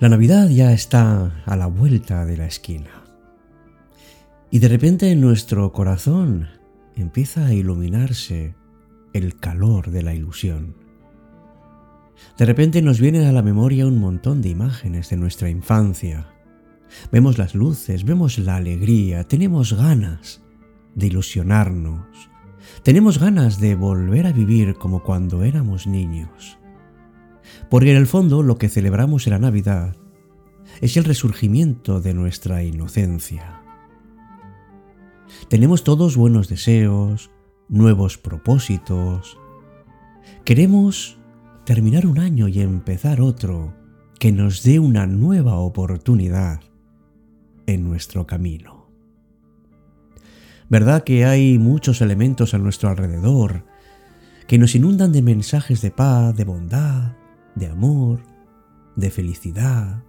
La Navidad ya está a la vuelta de la esquina. Y de repente en nuestro corazón empieza a iluminarse el calor de la ilusión. De repente nos vienen a la memoria un montón de imágenes de nuestra infancia. Vemos las luces, vemos la alegría, tenemos ganas de ilusionarnos, tenemos ganas de volver a vivir como cuando éramos niños. Porque en el fondo lo que celebramos en la Navidad es el resurgimiento de nuestra inocencia. Tenemos todos buenos deseos, nuevos propósitos. Queremos terminar un año y empezar otro que nos dé una nueva oportunidad en nuestro camino. ¿Verdad que hay muchos elementos a nuestro alrededor que nos inundan de mensajes de paz, de bondad, de amor, de felicidad.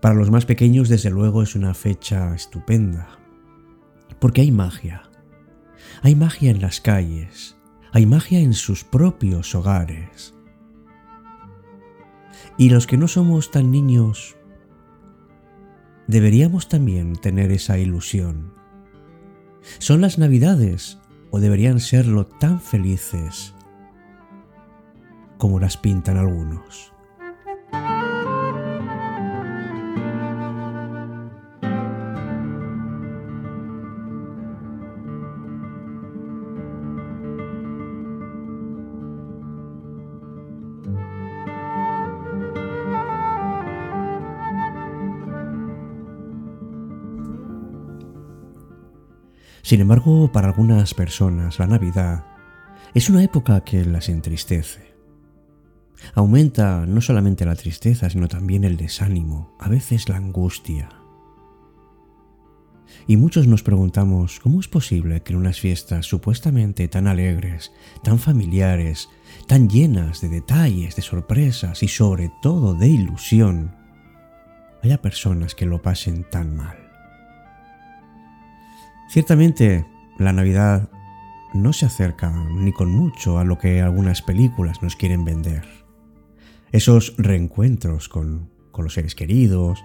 Para los más pequeños, desde luego, es una fecha estupenda, porque hay magia. Hay magia en las calles, hay magia en sus propios hogares. Y los que no somos tan niños, deberíamos también tener esa ilusión. ¿Son las navidades o deberían serlo tan felices como las pintan algunos. Sin embargo, para algunas personas la Navidad es una época que las entristece. Aumenta no solamente la tristeza, sino también el desánimo, a veces la angustia. Y muchos nos preguntamos cómo es posible que en unas fiestas supuestamente tan alegres, tan familiares, tan llenas de detalles, de sorpresas y sobre todo de ilusión, haya personas que lo pasen tan mal. Ciertamente, la Navidad no se acerca ni con mucho a lo que algunas películas nos quieren vender esos reencuentros con, los seres queridos,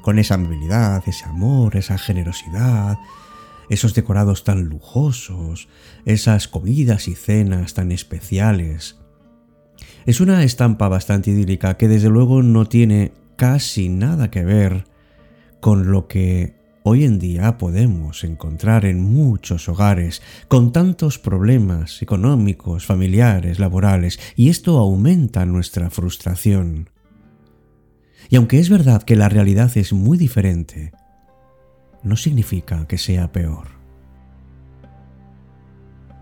con esa amabilidad, ese amor, esa generosidad, esos decorados tan lujosos, esas comidas y cenas tan especiales. Es una estampa bastante idílica que desde luego no tiene casi nada que ver con lo que hoy en día podemos encontrar en muchos hogares con tantos problemas económicos, familiares, laborales, y esto aumenta nuestra frustración. Y aunque es verdad que la realidad es muy diferente, no significa que sea peor.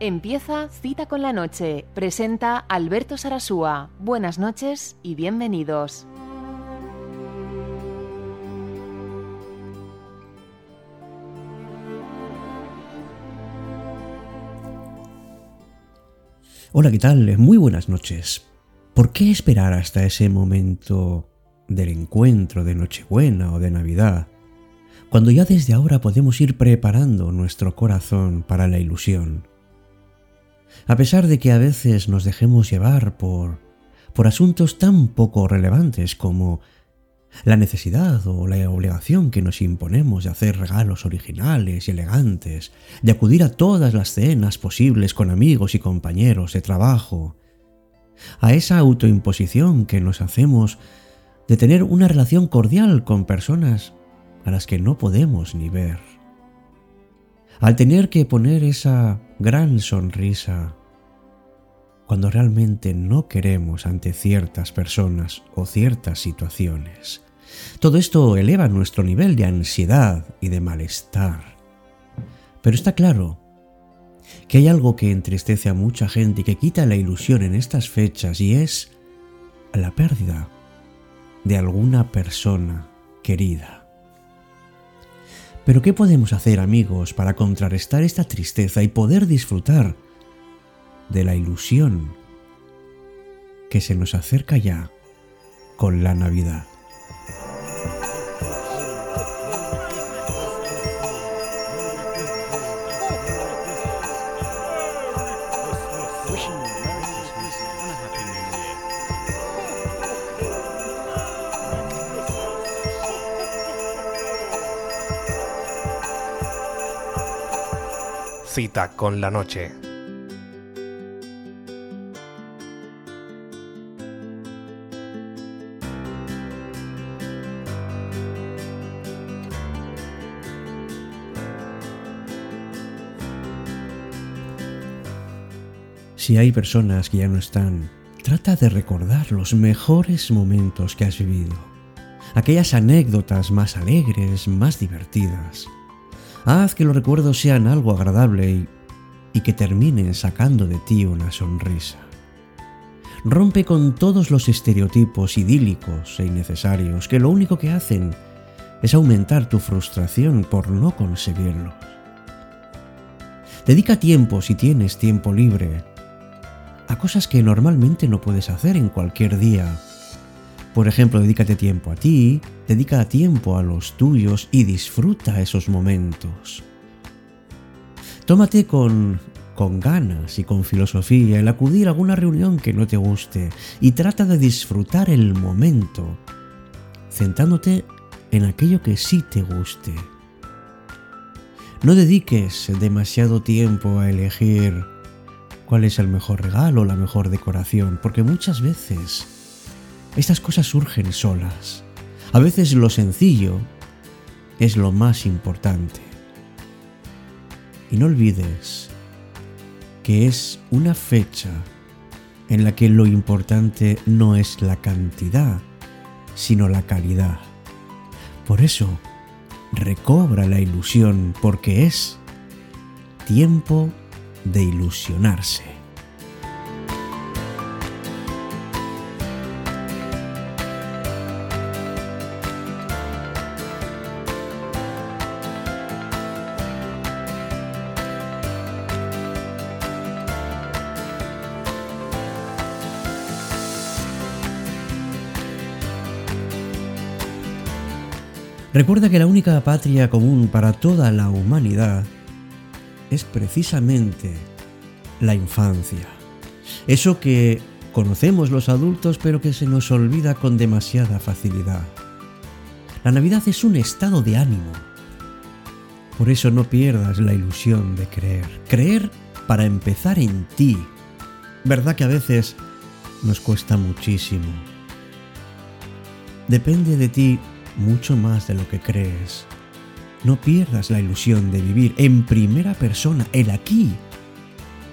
Empieza Cita con la Noche. Presenta Alberto Sarasúa. Buenas noches y bienvenidos. Hola, ¿qué tal? Muy buenas noches. ¿Por qué esperar hasta ese momento del encuentro de Nochebuena o de Navidad, cuando ya desde ahora podemos ir preparando nuestro corazón para la ilusión? A pesar de que a veces nos dejemos llevar por, por asuntos tan poco relevantes como la necesidad o la obligación que nos imponemos de hacer regalos originales y elegantes, de acudir a todas las cenas posibles con amigos y compañeros de trabajo, a esa autoimposición que nos hacemos de tener una relación cordial con personas a las que no podemos ni ver, al tener que poner esa gran sonrisa cuando realmente no queremos ante ciertas personas o ciertas situaciones. Todo esto eleva nuestro nivel de ansiedad y de malestar. Pero está claro que hay algo que entristece a mucha gente y que quita la ilusión en estas fechas y es la pérdida de alguna persona querida. Pero ¿qué podemos hacer amigos para contrarrestar esta tristeza y poder disfrutar de la ilusión que se nos acerca ya con la Navidad. Cita con la noche. Si hay personas que ya no están, trata de recordar los mejores momentos que has vivido, aquellas anécdotas más alegres, más divertidas. Haz que los recuerdos sean algo agradable y, que terminen sacando de ti una sonrisa. Rompe con todos los estereotipos idílicos e innecesarios que lo único que hacen es aumentar tu frustración por no conseguirlos. Dedica tiempo, si tienes tiempo libre, a cosas que normalmente no puedes hacer en cualquier día. Por ejemplo, dedícate tiempo a ti, dedica tiempo a los tuyos y disfruta esos momentos. Tómate con, con ganas y con filosofía el acudir a alguna reunión que no te guste y trata de disfrutar el momento, centrándote en aquello que sí te guste. No dediques demasiado tiempo a elegir cuál es el mejor regalo, la mejor decoración, porque muchas veces estas cosas surgen solas. A veces lo sencillo es lo más importante. Y no olvides que es una fecha en la que lo importante no es la cantidad, sino la calidad. Por eso, recobra la ilusión porque es tiempo de ilusionarse. Recuerda que la única patria común para toda la humanidad es precisamente la infancia. Eso que conocemos los adultos pero que se nos olvida con demasiada facilidad. La Navidad es un estado de ánimo. Por eso no pierdas la ilusión de creer. Creer para empezar en ti. ¿Verdad que a veces nos cuesta muchísimo? Depende de ti mucho más de lo que crees. No pierdas la ilusión de vivir en primera persona el aquí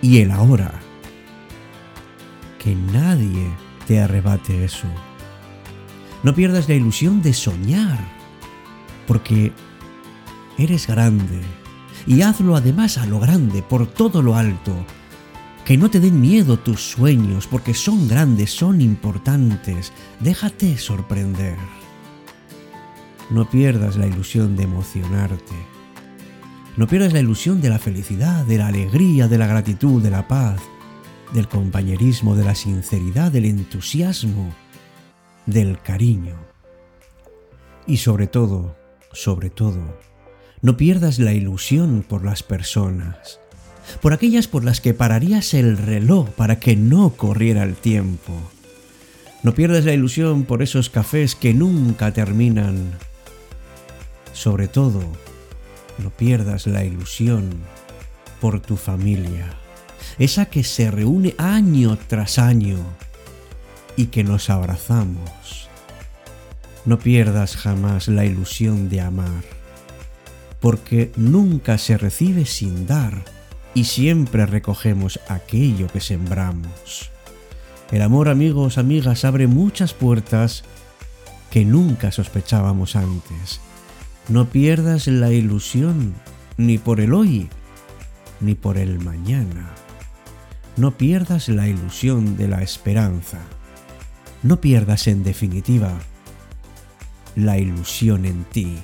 y el ahora. Que nadie te arrebate eso. No pierdas la ilusión de soñar, porque eres grande y hazlo además a lo grande, por todo lo alto. Que no te den miedo tus sueños, porque son grandes, son importantes. Déjate sorprender. No pierdas la ilusión de emocionarte. No pierdas la ilusión de la felicidad, de la alegría, de la gratitud, de la paz, del compañerismo, de la sinceridad, del entusiasmo, del cariño. Y sobre todo, sobre todo, no pierdas la ilusión por las personas, por aquellas por las que pararías el reloj para que no corriera el tiempo. No pierdas la ilusión por esos cafés que nunca terminan, sobre todo, no pierdas la ilusión por tu familia, esa que se reúne año tras año y que nos abrazamos. No pierdas jamás la ilusión de amar, porque nunca se recibe sin dar y siempre recogemos aquello que sembramos. El amor, amigos, amigas, abre muchas puertas que nunca sospechábamos antes no pierdas la ilusión ni por el hoy, ni por el mañana. No pierdas la ilusión de la esperanza. No pierdas en definitiva la ilusión en ti.